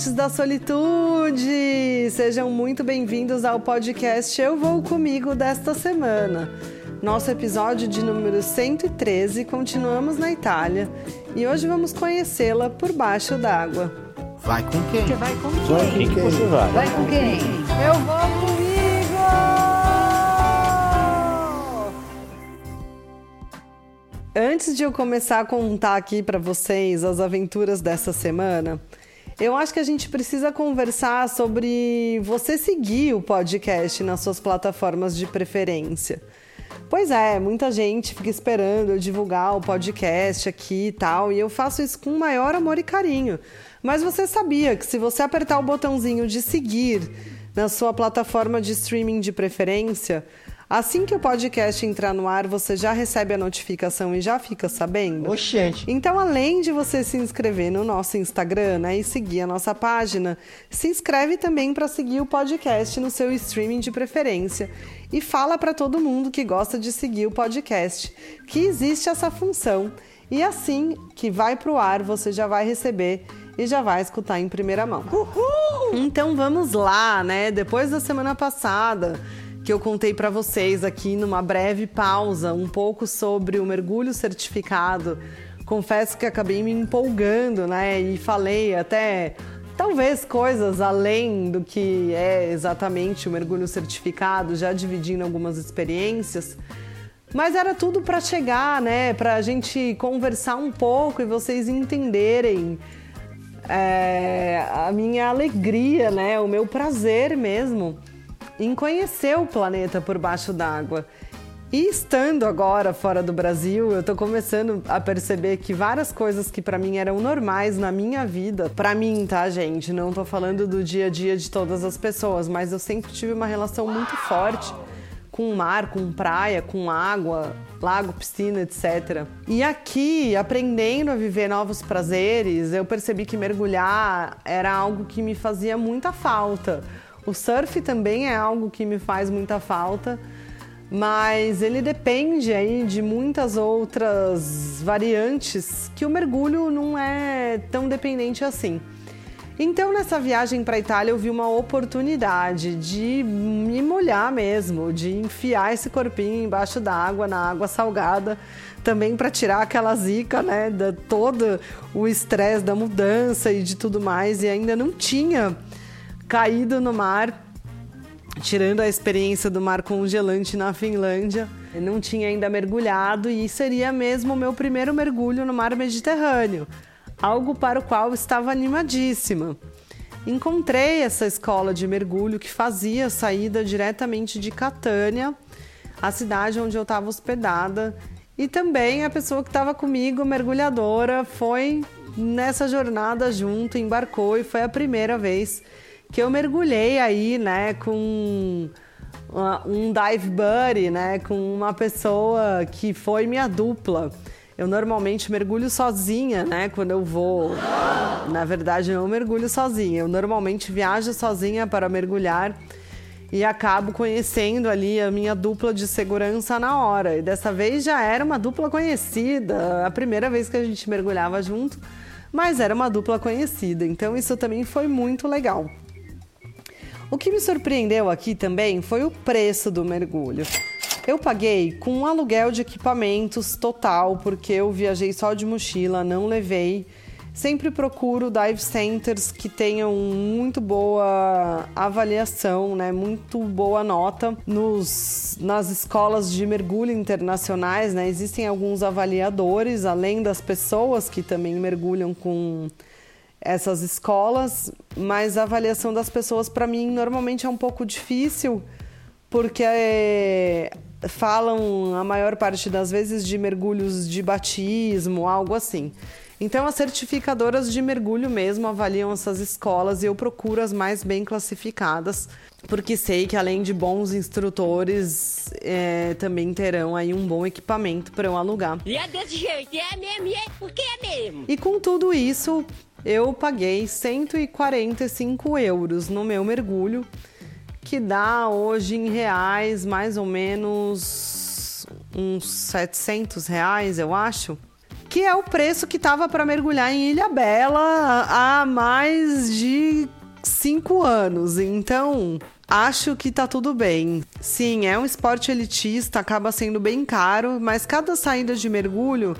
amantes da solitude! Sejam muito bem-vindos ao podcast Eu Vou Comigo desta semana. Nosso episódio de número 113, continuamos na Itália e hoje vamos conhecê-la por baixo d'água. Vai com quem? Você vai com Vai com quem? quem você vai? Vai com quem? Eu vou comigo! Antes de eu começar a contar aqui para vocês as aventuras dessa semana, eu acho que a gente precisa conversar sobre você seguir o podcast nas suas plataformas de preferência. Pois é, muita gente fica esperando eu divulgar o podcast aqui e tal, e eu faço isso com o maior amor e carinho. Mas você sabia que se você apertar o botãozinho de seguir na sua plataforma de streaming de preferência, assim que o podcast entrar no ar, você já recebe a notificação e já fica sabendo? Oxente. Então, além de você se inscrever no nosso Instagram né, e seguir a nossa página, se inscreve também para seguir o podcast no seu streaming de preferência. E fala para todo mundo que gosta de seguir o podcast que existe essa função. E assim que vai para o ar, você já vai receber e já vai escutar em primeira mão. Então vamos lá, né? Depois da semana passada que eu contei para vocês aqui numa breve pausa um pouco sobre o mergulho certificado. Confesso que acabei me empolgando, né? E falei até talvez coisas além do que é exatamente o mergulho certificado, já dividindo algumas experiências. Mas era tudo para chegar, né? Para a gente conversar um pouco e vocês entenderem é, a minha alegria, né? O meu prazer mesmo em conhecer o planeta por baixo d'água. E estando agora fora do Brasil, eu tô começando a perceber que várias coisas que para mim eram normais na minha vida, para mim, tá, gente? Não tô falando do dia a dia de todas as pessoas, mas eu sempre tive uma relação muito forte com mar, com praia, com água, lago, piscina, etc. E aqui, aprendendo a viver novos prazeres, eu percebi que mergulhar era algo que me fazia muita falta. O surf também é algo que me faz muita falta, mas ele depende aí de muitas outras variantes que o mergulho não é tão dependente assim. Então, nessa viagem para a Itália, eu vi uma oportunidade de me molhar mesmo, de enfiar esse corpinho embaixo da água, na água salgada, também para tirar aquela zica, né, de todo o estresse da mudança e de tudo mais. E ainda não tinha caído no mar, tirando a experiência do mar congelante na Finlândia. Eu não tinha ainda mergulhado e seria mesmo o meu primeiro mergulho no mar Mediterrâneo algo para o qual estava animadíssima. Encontrei essa escola de mergulho que fazia saída diretamente de Catânia, a cidade onde eu estava hospedada, e também a pessoa que estava comigo, mergulhadora, foi nessa jornada junto, embarcou e foi a primeira vez que eu mergulhei aí, né, com um dive buddy, né, com uma pessoa que foi minha dupla. Eu normalmente mergulho sozinha, né? Quando eu vou. Na verdade, eu não mergulho sozinha. Eu normalmente viajo sozinha para mergulhar e acabo conhecendo ali a minha dupla de segurança na hora. E dessa vez já era uma dupla conhecida, a primeira vez que a gente mergulhava junto, mas era uma dupla conhecida. Então isso também foi muito legal. O que me surpreendeu aqui também foi o preço do mergulho. Eu paguei com um aluguel de equipamentos total, porque eu viajei só de mochila, não levei. Sempre procuro dive centers que tenham muito boa avaliação, né? Muito boa nota nos, nas escolas de mergulho internacionais, né? Existem alguns avaliadores, além das pessoas que também mergulham com essas escolas, mas a avaliação das pessoas para mim normalmente é um pouco difícil, porque é, falam a maior parte das vezes de mergulhos de batismo, algo assim. Então, as certificadoras de mergulho mesmo avaliam essas escolas e eu procuro as mais bem classificadas, porque sei que além de bons instrutores, é, também terão aí um bom equipamento para eu alugar. E é desse jeito, é mesmo, é porque é mesmo. E com tudo isso, eu paguei 145 euros no meu mergulho que dá hoje em reais mais ou menos uns 700 reais, eu acho. que é o preço que tava para mergulhar em Ilha Bela há mais de cinco anos. Então, acho que tá tudo bem. Sim, é um esporte elitista, acaba sendo bem caro, mas cada saída de mergulho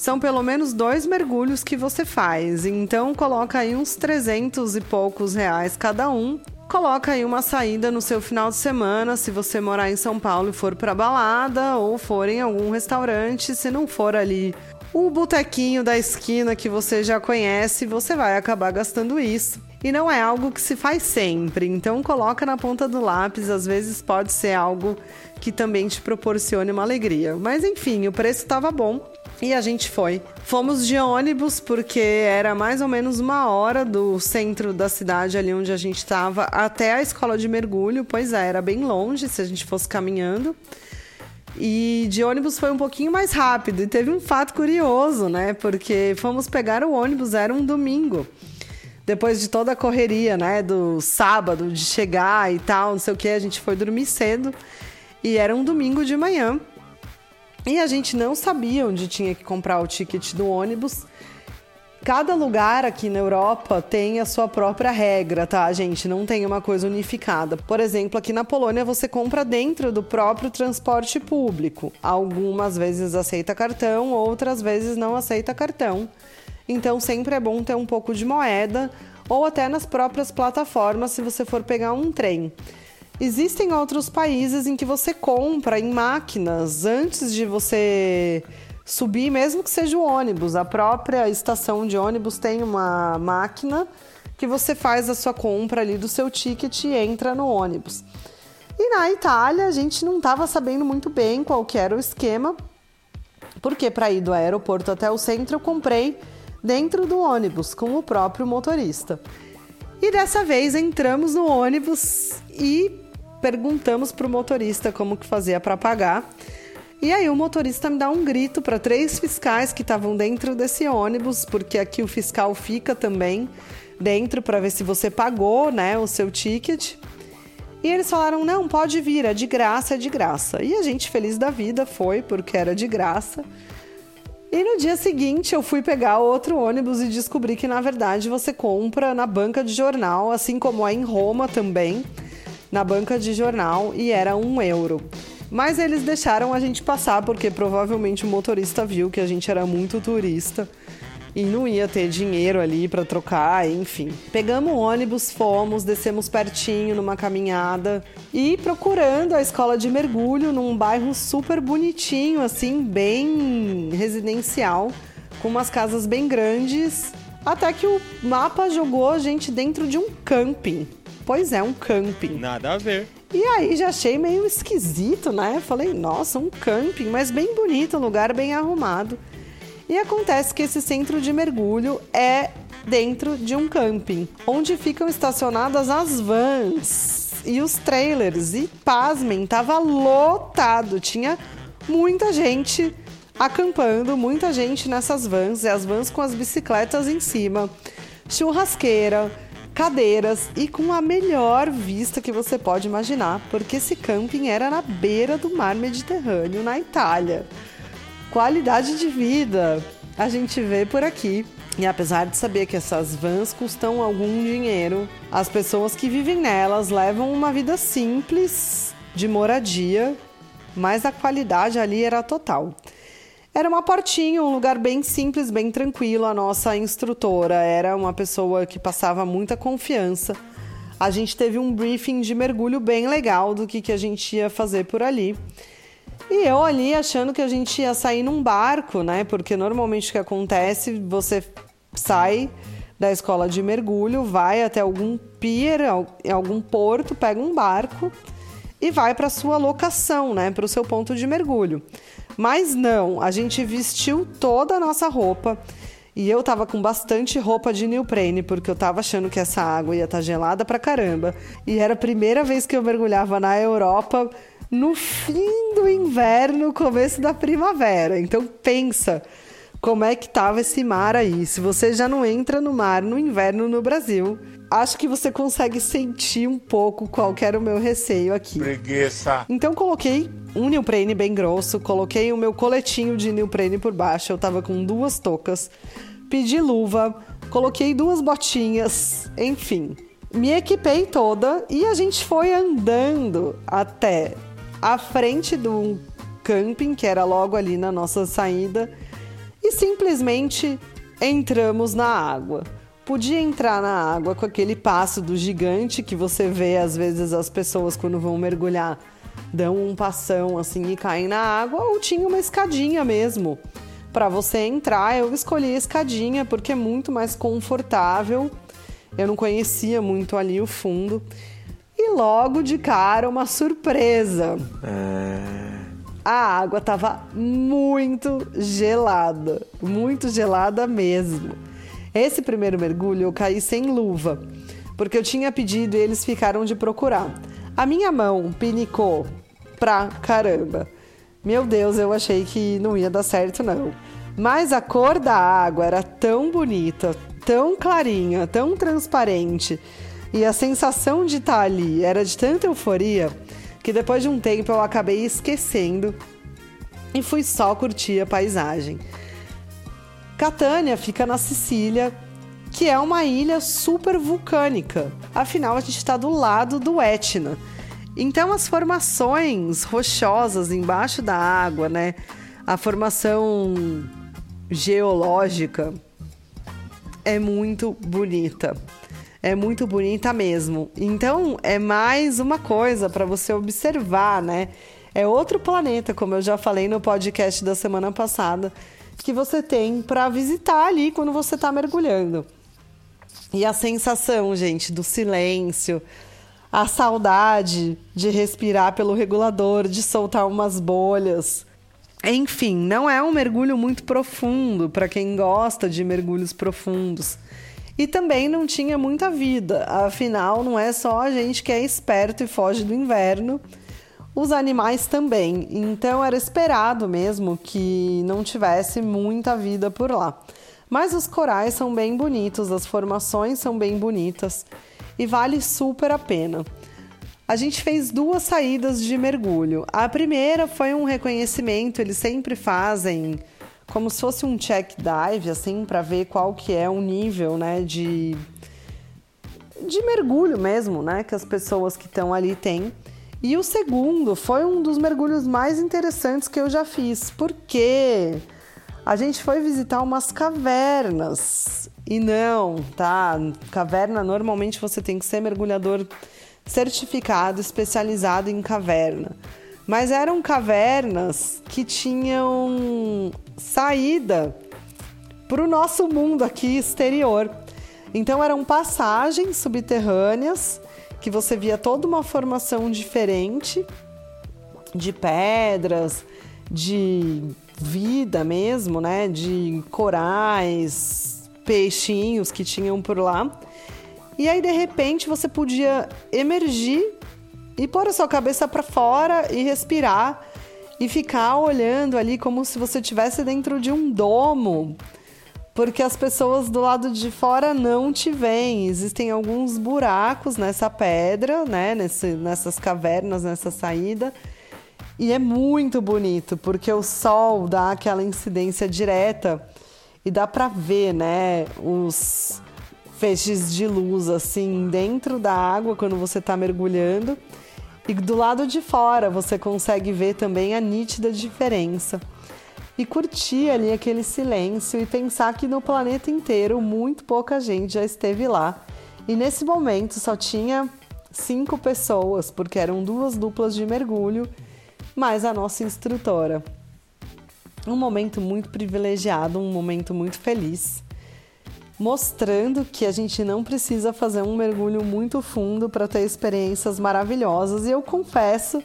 são pelo menos dois mergulhos que você faz. Então coloca aí uns 300 e poucos reais cada um. Coloca aí uma saída no seu final de semana, se você morar em São Paulo e for para balada ou for em algum restaurante, se não for ali o botequinho da esquina que você já conhece, você vai acabar gastando isso. E não é algo que se faz sempre, então coloca na ponta do lápis, às vezes pode ser algo que também te proporcione uma alegria. Mas enfim, o preço estava bom e a gente foi. Fomos de ônibus porque era mais ou menos uma hora do centro da cidade, ali onde a gente estava, até a escola de mergulho. Pois é, era bem longe se a gente fosse caminhando. E de ônibus foi um pouquinho mais rápido. E teve um fato curioso, né? Porque fomos pegar o ônibus, era um domingo. Depois de toda a correria, né? Do sábado, de chegar e tal, não sei o que, a gente foi dormir cedo. E era um domingo de manhã. E a gente não sabia onde tinha que comprar o ticket do ônibus. Cada lugar aqui na Europa tem a sua própria regra, tá, gente? Não tem uma coisa unificada. Por exemplo, aqui na Polônia você compra dentro do próprio transporte público. Algumas vezes aceita cartão, outras vezes não aceita cartão. Então sempre é bom ter um pouco de moeda ou até nas próprias plataformas se você for pegar um trem. Existem outros países em que você compra em máquinas antes de você subir, mesmo que seja o ônibus. A própria estação de ônibus tem uma máquina que você faz a sua compra ali do seu ticket e entra no ônibus. E na Itália a gente não estava sabendo muito bem qual que era o esquema, porque para ir do aeroporto até o centro eu comprei dentro do ônibus com o próprio motorista. E dessa vez entramos no ônibus e perguntamos para o motorista como que fazia para pagar. E aí o motorista me dá um grito para três fiscais que estavam dentro desse ônibus, porque aqui o fiscal fica também dentro para ver se você pagou, né, o seu ticket. E eles falaram: "Não, pode vir, é de graça, é de graça". E a gente feliz da vida foi, porque era de graça. E no dia seguinte eu fui pegar outro ônibus e descobri que na verdade você compra na banca de jornal, assim como é em Roma também na banca de jornal e era um euro. Mas eles deixaram a gente passar porque provavelmente o motorista viu que a gente era muito turista e não ia ter dinheiro ali para trocar, enfim. Pegamos o ônibus, fomos, descemos pertinho numa caminhada e procurando a escola de mergulho num bairro super bonitinho, assim, bem residencial, com umas casas bem grandes. Até que o mapa jogou a gente dentro de um camping. Pois é, um camping. Nada a ver. E aí já achei meio esquisito, né? Falei, nossa, um camping, mas bem bonito, um lugar bem arrumado. E acontece que esse centro de mergulho é dentro de um camping, onde ficam estacionadas as vans e os trailers. E pasmem, tava lotado, tinha muita gente acampando, muita gente nessas vans, e as vans com as bicicletas em cima, churrasqueira, cadeiras e com a melhor vista que você pode imaginar, porque esse camping era na beira do mar Mediterrâneo, na Itália. Qualidade de vida a gente vê por aqui. E apesar de saber que essas vans custam algum dinheiro, as pessoas que vivem nelas levam uma vida simples de moradia, mas a qualidade ali era total. Era uma portinha, um lugar bem simples, bem tranquilo. A nossa instrutora era uma pessoa que passava muita confiança. A gente teve um briefing de mergulho bem legal do que, que a gente ia fazer por ali. E eu ali achando que a gente ia sair num barco, né? Porque normalmente o que acontece, você sai da escola de mergulho, vai até algum pier, algum porto, pega um barco e vai para sua locação, né? Para o seu ponto de mergulho. Mas não, a gente vestiu toda a nossa roupa. E eu tava com bastante roupa de neoprene, porque eu tava achando que essa água ia estar tá gelada pra caramba. E era a primeira vez que eu mergulhava na Europa no fim do inverno, começo da primavera. Então pensa, como é que tava esse mar aí. Se você já não entra no mar no inverno no Brasil, acho que você consegue sentir um pouco qual era o meu receio aqui. Preguiça. Então coloquei um neoprene bem grosso, coloquei o meu coletinho de neoprene por baixo, eu tava com duas toucas, pedi luva, coloquei duas botinhas, enfim. Me equipei toda e a gente foi andando até a frente do camping, que era logo ali na nossa saída e simplesmente entramos na água. Podia entrar na água com aquele passo do gigante que você vê às vezes as pessoas quando vão mergulhar dão um passão assim e caem na água, ou tinha uma escadinha mesmo. Para você entrar, eu escolhi a escadinha porque é muito mais confortável. Eu não conhecia muito ali o fundo. E logo de cara, uma surpresa. É a água estava muito gelada, muito gelada mesmo. Esse primeiro mergulho eu caí sem luva, porque eu tinha pedido e eles ficaram de procurar. A minha mão pinicou pra caramba. Meu Deus, eu achei que não ia dar certo não. Mas a cor da água era tão bonita, tão clarinha, tão transparente, e a sensação de estar ali era de tanta euforia que depois de um tempo eu acabei esquecendo e fui só curtir a paisagem. Catânia fica na Sicília, que é uma ilha super vulcânica. Afinal, a gente está do lado do Etna. Então, as formações rochosas embaixo da água, né? A formação geológica é muito bonita é muito bonita mesmo. Então, é mais uma coisa para você observar, né? É outro planeta, como eu já falei no podcast da semana passada, que você tem para visitar ali quando você está mergulhando. E a sensação, gente, do silêncio, a saudade de respirar pelo regulador, de soltar umas bolhas. Enfim, não é um mergulho muito profundo para quem gosta de mergulhos profundos. E também não tinha muita vida, afinal, não é só a gente que é esperto e foge do inverno, os animais também. Então era esperado mesmo que não tivesse muita vida por lá. Mas os corais são bem bonitos, as formações são bem bonitas e vale super a pena. A gente fez duas saídas de mergulho. A primeira foi um reconhecimento, eles sempre fazem como se fosse um check dive, assim, para ver qual que é o nível, né, de, de mergulho mesmo, né, que as pessoas que estão ali têm. E o segundo foi um dos mergulhos mais interessantes que eu já fiz, porque a gente foi visitar umas cavernas. E não, tá? Caverna, normalmente você tem que ser mergulhador certificado, especializado em caverna. Mas eram cavernas que tinham saída para o nosso mundo aqui exterior. Então eram passagens subterrâneas que você via toda uma formação diferente de pedras, de vida mesmo, né? De corais, peixinhos que tinham por lá. E aí de repente você podia emergir e pôr a sua cabeça para fora e respirar. E ficar olhando ali como se você estivesse dentro de um domo, porque as pessoas do lado de fora não te veem. Existem alguns buracos nessa pedra, né, Nesse, nessas cavernas, nessa saída. E é muito bonito, porque o sol dá aquela incidência direta. E dá para ver, né, os feixes de luz assim dentro da água quando você está mergulhando. E do lado de fora você consegue ver também a nítida diferença. E curtir ali aquele silêncio e pensar que no planeta inteiro muito pouca gente já esteve lá. E nesse momento só tinha cinco pessoas, porque eram duas duplas de mergulho, mais a nossa instrutora. Um momento muito privilegiado, um momento muito feliz mostrando que a gente não precisa fazer um mergulho muito fundo para ter experiências maravilhosas. E eu confesso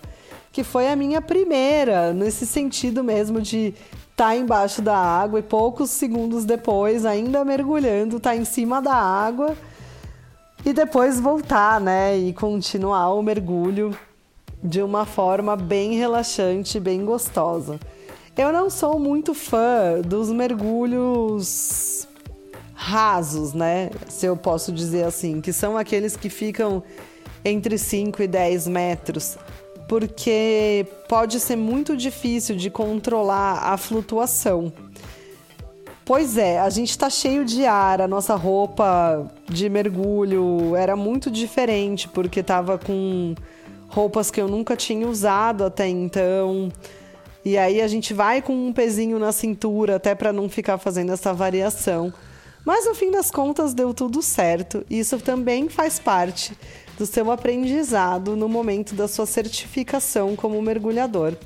que foi a minha primeira, nesse sentido mesmo de estar tá embaixo da água e poucos segundos depois, ainda mergulhando, estar tá em cima da água e depois voltar, né? E continuar o mergulho de uma forma bem relaxante, bem gostosa. Eu não sou muito fã dos mergulhos rasos, né? Se eu posso dizer assim, que são aqueles que ficam entre 5 e 10 metros, porque pode ser muito difícil de controlar a flutuação. Pois é, a gente tá cheio de ar, a nossa roupa de mergulho era muito diferente, porque tava com roupas que eu nunca tinha usado até então. E aí a gente vai com um pezinho na cintura até para não ficar fazendo essa variação. Mas no fim das contas deu tudo certo. Isso também faz parte do seu aprendizado no momento da sua certificação como mergulhador.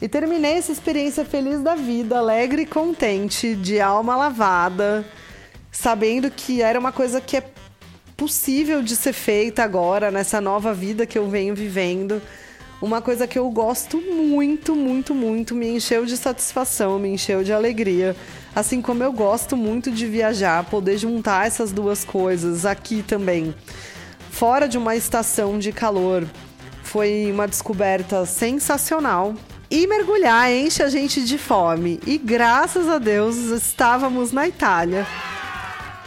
E terminei essa experiência feliz da vida, alegre e contente, de alma lavada, sabendo que era uma coisa que é possível de ser feita agora, nessa nova vida que eu venho vivendo uma coisa que eu gosto muito, muito, muito, me encheu de satisfação, me encheu de alegria. Assim como eu gosto muito de viajar, poder juntar essas duas coisas aqui também. Fora de uma estação de calor, foi uma descoberta sensacional. E mergulhar enche a gente de fome. E graças a Deus estávamos na Itália.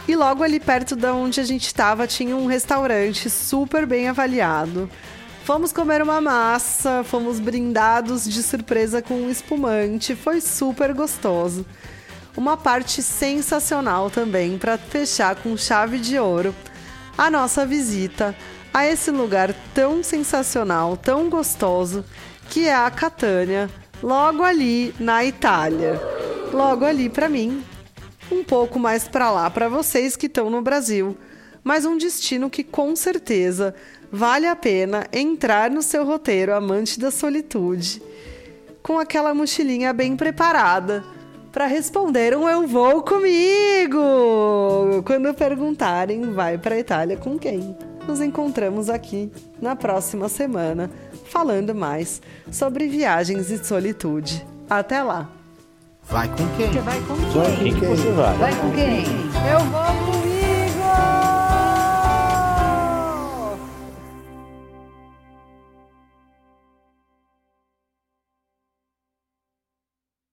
E logo ali perto de onde a gente estava tinha um restaurante super bem avaliado Fomos comer uma massa, fomos brindados de surpresa com um espumante, foi super gostoso. Uma parte sensacional também para fechar com chave de ouro a nossa visita a esse lugar tão sensacional, tão gostoso, que é a Catânia, logo ali na Itália. Logo ali para mim, um pouco mais para lá para vocês que estão no Brasil, mas um destino que com certeza vale a pena entrar no seu roteiro amante da solitude com aquela mochilinha bem preparada para responder um eu vou comigo quando perguntarem vai para a Itália com quem. Nos encontramos aqui na próxima semana falando mais sobre viagens e solitude. Até lá. Vai com quem? Você vai com quem? Vai com quem? Vai com quem? Eu vou com